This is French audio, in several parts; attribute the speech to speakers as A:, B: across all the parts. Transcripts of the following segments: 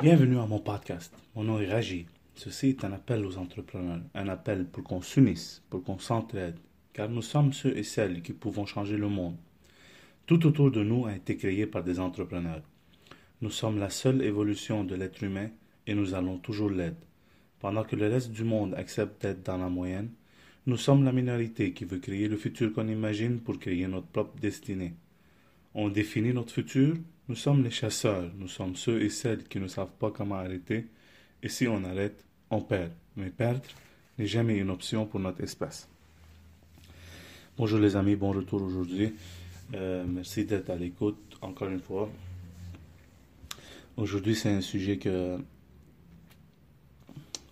A: Bienvenue à mon podcast. Mon nom est Raji. Ceci est un appel aux entrepreneurs, un appel pour qu'on s'unisse, pour qu'on s'entraide, car nous sommes ceux et celles qui pouvons changer le monde. Tout autour de nous a été créé par des entrepreneurs. Nous sommes la seule évolution de l'être humain et nous allons toujours l'être. Pendant que le reste du monde accepte d'être dans la moyenne, nous sommes la minorité qui veut créer le futur qu'on imagine pour créer notre propre destinée. On définit notre futur, nous sommes les chasseurs, nous sommes ceux et celles qui ne savent pas comment arrêter, et si on arrête, on perd. Mais perdre n'est jamais une option pour notre espèce. Bonjour les amis, bon retour aujourd'hui. Euh, merci d'être à l'écoute encore une fois. Aujourd'hui, c'est un sujet que,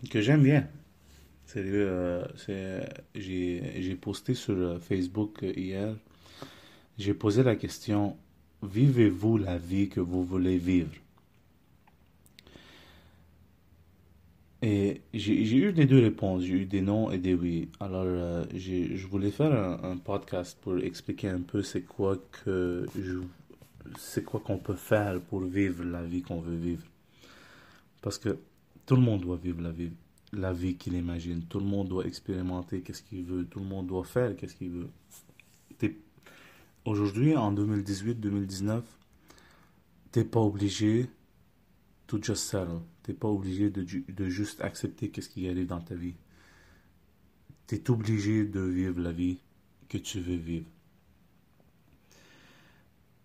A: que j'aime bien. Sérieux, euh, j'ai posté sur Facebook hier. J'ai posé la question Vivez-vous la vie que vous voulez vivre? Et j'ai eu des deux réponses. J'ai eu des non et des oui. Alors, euh, je voulais faire un, podcast pour expliquer un peu c'est quoi que c'est quoi qu'on peut faire pour vivre la vie qu'on veut vivre. Parce que tout le monde doit vivre la vie, la vie qu'il imagine. Tout le monde doit expérimenter qu'est-ce qu'il veut. Tout le monde doit faire qu'est-ce qu'il veut. Aujourd'hui, en 2018-2019, t'es pas obligé to just settle. T'es pas obligé de, juste accepter qu'est-ce qui arrive dans ta vie. T'es obligé de vivre la vie que tu veux vivre.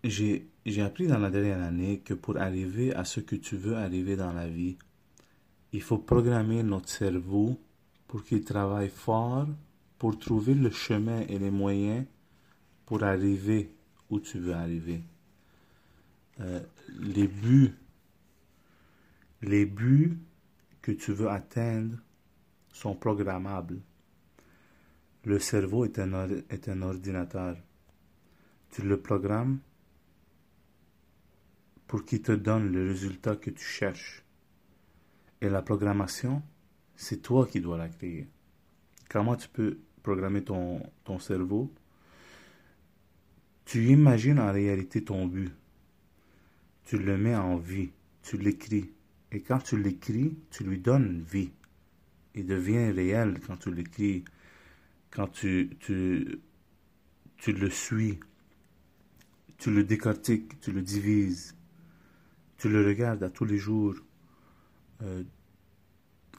A: J'ai appris dans la dernière année que pour arriver à ce que tu veux arriver dans la vie, il faut programmer notre cerveau pour qu'il travaille fort pour trouver le chemin et les moyens pour arriver où tu veux arriver. Euh, les buts les buts que tu veux atteindre sont programmables. Le cerveau est un, est un ordinateur. Tu le programmes pour qu'il te donne le résultat que tu cherches. Et la programmation, c'est toi qui dois la créer. Comment tu peux programmer ton, ton cerveau Tu imagines en réalité ton but. Tu le mets en vie. Tu l'écris. Et quand tu l'écris, tu lui donnes vie. Il devient réel quand tu l'écris, quand tu, tu, tu le suis, tu le décortiques, tu le divises, tu le regardes à tous les jours. Euh,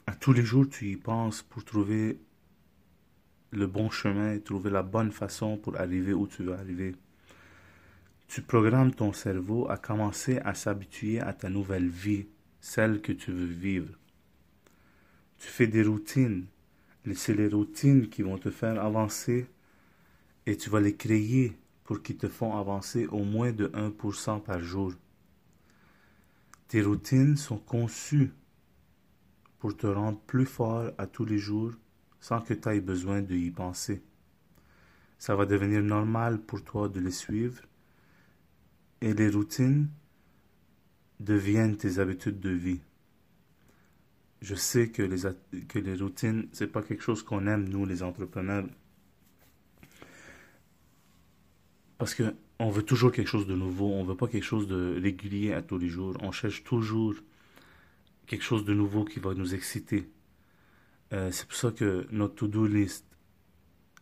A: à tous les jours, tu y penses pour trouver le bon chemin, trouver la bonne façon pour arriver où tu veux arriver. Tu programmes ton cerveau à commencer à s'habituer à ta nouvelle vie celle que tu veux vivre. Tu fais des routines. C'est les routines qui vont te faire avancer et tu vas les créer pour qu'ils te font avancer au moins de 1% par jour. Tes routines sont conçues pour te rendre plus fort à tous les jours sans que tu aies besoin de y penser. Ça va devenir normal pour toi de les suivre et les routines deviennent tes habitudes de vie. Je sais que les, que les routines, c'est pas quelque chose qu'on aime, nous, les entrepreneurs. Parce que on veut toujours quelque chose de nouveau, on veut pas quelque chose de régulier à tous les jours. On cherche toujours quelque chose de nouveau qui va nous exciter. Euh, c'est pour ça que notre to-do list,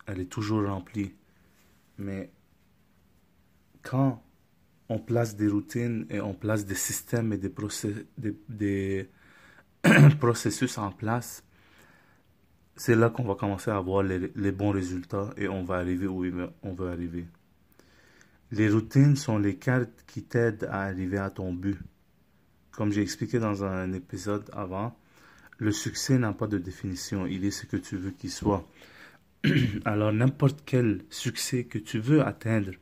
A: elle est toujours remplie. Mais quand on place des routines et on place des systèmes et des, processus en place, c'est là qu'on va commencer à avoir les, bons résultats et on va arriver où on veut arriver. Les routines sont les cartes qui t'aident à arriver à ton but. Comme j'ai expliqué dans un épisode avant, le succès n'a pas de définition, il est ce que tu veux qu'il soit. Alors n'importe quel succès que tu veux atteindre,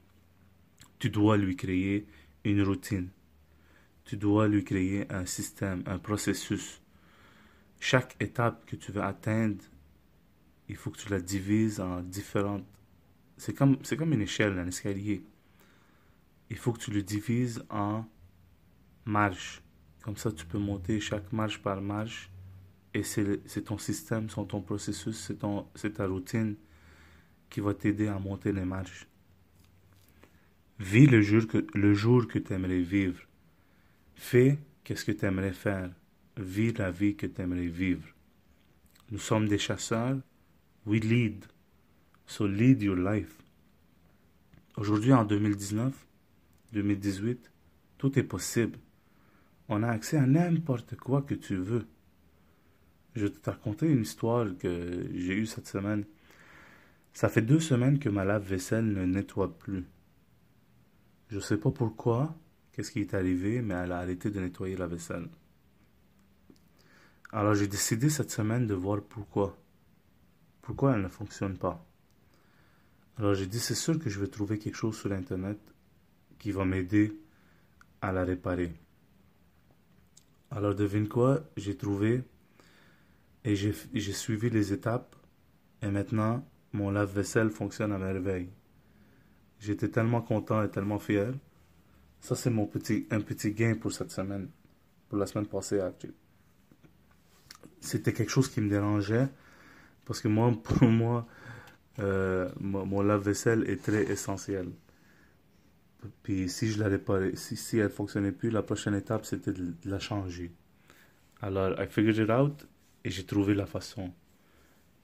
A: tu dois lui créer une routine. Tu dois lui créer un système, un processus. Chaque étape que tu veux atteindre, il faut que tu la divises en différentes... C'est comme, une échelle, un escalier. Il faut que tu le divises en marches. Comme ça, tu peux monter chaque marche par marche. Et c'est, ton système, c'est ton processus, c'est ta routine qui va t'aider à monter les marches. Vis le jour que, le tu aimerais vivre. Fais qu'est-ce que tu aimerais faire. Vis la vie que tu aimerais vivre. Nous sommes des chasseurs. We lead. So lead your life. Aujourd'hui, en 2019, 2018, tout est possible. On a accès à n'importe quoi que tu veux. Je vais te raconter une histoire que j'ai eue cette semaine. Ça fait deux semaines que ma lave-vaisselle ne nettoie plus. Je ne sais pas pourquoi, qu'est-ce qui est arrivé, mais elle a arrêté de nettoyer la vaisselle. Alors j'ai décidé cette semaine de voir pourquoi. Pourquoi elle ne fonctionne pas. Alors j'ai dit c'est sûr que je vais trouver quelque chose sur Internet qui va m'aider à la réparer. Alors devine quoi, j'ai trouvé et j'ai suivi les étapes et maintenant mon lave-vaisselle fonctionne à merveille. J'étais tellement content et tellement fier. Ça, c'est mon petit, un petit gain pour cette semaine, pour la semaine passée. C'était quelque chose qui me dérangeait parce que moi, pour moi, euh, mon, lave-vaisselle est très essentiel. Puis si je la réparais, si, si elle fonctionnait plus, la prochaine étape c'était de, de la changer. Alors, I figured it out et j'ai trouvé la façon.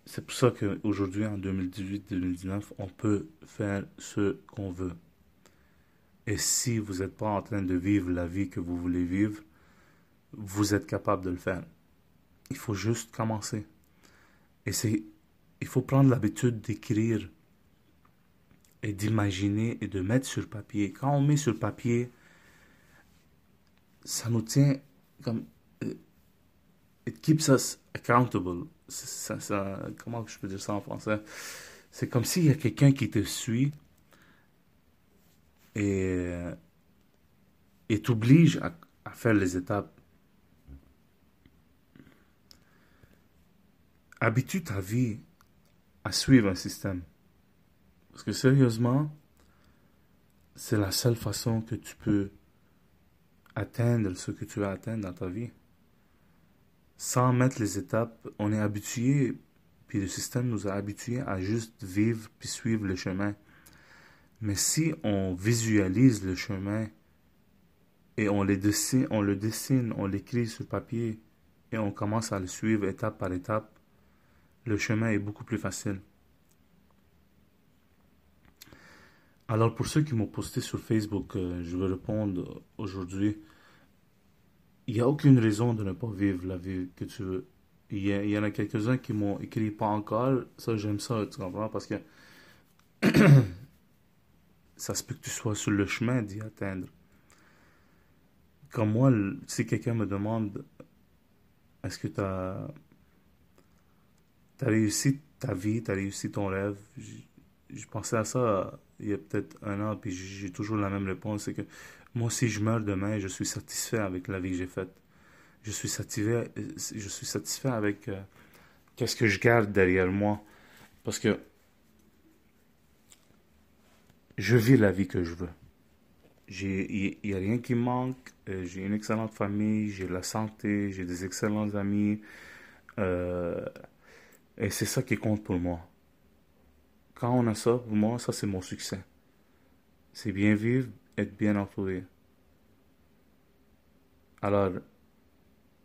A: C'est pour ça qu'aujourd'hui, en 2018-2019, on peut faire ce qu'on veut. Et si vous n'êtes pas en train de vivre la vie que vous voulez vivre, vous êtes capable de le faire. Il faut juste commencer. Et c'est, il faut prendre l'habitude d'écrire et d'imaginer et de mettre sur papier. Quand on met sur papier, ça nous tient comme, it keeps us accountable comment je peux dire ça en français? C'est comme s'il y a quelqu'un qui te suit et, et t'oblige à, à faire les étapes. Habitue ta vie à suivre un système. Parce que sérieusement, c'est la seule façon que tu peux atteindre ce que tu veux atteindre dans ta vie sans mettre les étapes, on est habitué, puis le système nous a habitués à juste vivre puis suivre le chemin. Mais si on visualise le chemin et on, les dessine, on le dessine, on l'écrit sur papier et on commence à le suivre étape par étape, le chemin est beaucoup plus facile. Alors pour ceux qui m'ont posté sur Facebook, euh, je vais répondre aujourd'hui il n'y a aucune raison de ne pas vivre la vie que tu veux. Il y, en a quelques-uns qui m'ont écrit pas encore. Ça, j'aime ça, tu comprends? Parce que ça se peut que tu sois sur le chemin d'y atteindre. Comme moi, si quelqu'un me demande est-ce que tu as, as, réussi ta vie, tu as réussi ton rêve, je pensais à ça il y a peut-être un an, puis j'ai toujours la même réponse, c'est que moi, si je meurs demain, je suis satisfait avec la vie que j'ai faite. Je suis satisfait, je suis satisfait avec euh, qu'est-ce que je garde derrière moi. Parce que je vis la vie que je veux. Il n'y a rien qui manque. Euh, j'ai une excellente famille, j'ai la santé, j'ai des excellents amis. Euh, et c'est ça qui compte pour moi. Quand on a ça, pour moi, ça c'est mon succès. C'est bien vivre, être bien entouré. Alors,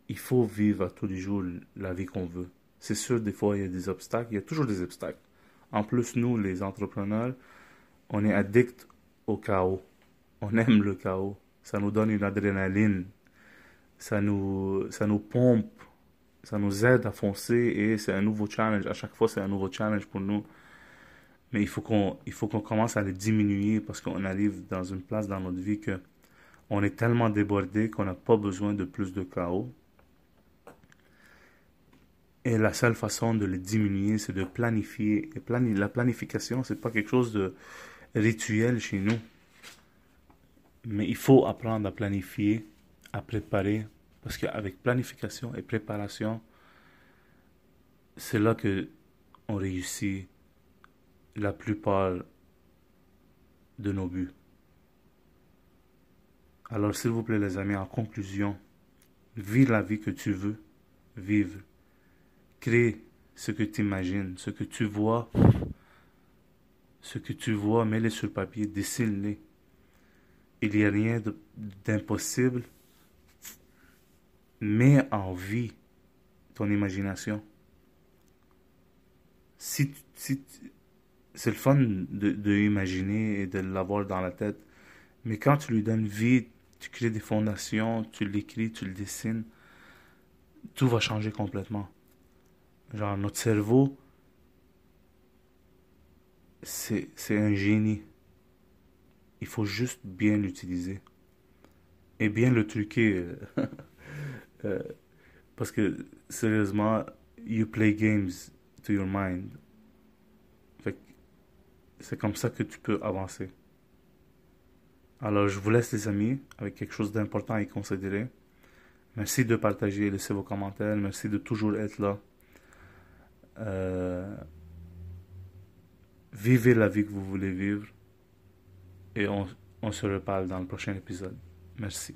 A: il faut vivre tous les jours la vie qu'on veut. C'est sûr, des fois, il y a des obstacles. Il y a toujours des obstacles. En plus, nous, les entrepreneurs, on est addicts au chaos. On aime le chaos. Ça nous donne une adrénaline. Ça nous, ça nous pompe. Ça nous aide à foncer et c'est un nouveau challenge. À chaque fois, c'est un nouveau challenge pour nous. Mais il faut qu'on, commence à le diminuer parce qu'on arrive dans une place dans notre vie que on est tellement débordé qu'on n'a pas besoin de plus de chaos. Et la seule façon de le diminuer, c'est de planifier. Et la planification, c'est pas quelque chose de rituel chez nous. Mais il faut apprendre à planifier, à préparer. Parce qu'avec planification et préparation, c'est là que on réussit la plupart de nos buts. Alors s'il vous plaît les amis, en conclusion, vis la vie que tu veux vivre. Crée ce que tu imagines, ce que tu vois. Ce que tu vois, mets-les sur papier, dessine-les. Il n'y a rien d'impossible mets en vie ton imagination. Si, si c'est le fun de, de imaginer et de l'avoir dans la tête, mais quand tu lui donnes vie, tu crées des fondations, tu l'écris, tu le dessines, tout va changer complètement. Genre, notre cerveau, c'est un génie. Il faut juste bien l'utiliser. Et bien le truquer. Euh, parce que, sérieusement, you play games to your mind. C'est comme ça que tu peux avancer. Alors, je vous laisse, les amis, avec quelque chose d'important à y considérer. Merci de partager, laisser vos commentaires. Merci de toujours être là. Euh, vivez la vie que vous voulez vivre. Et on se reparle dans le prochain épisode. Merci.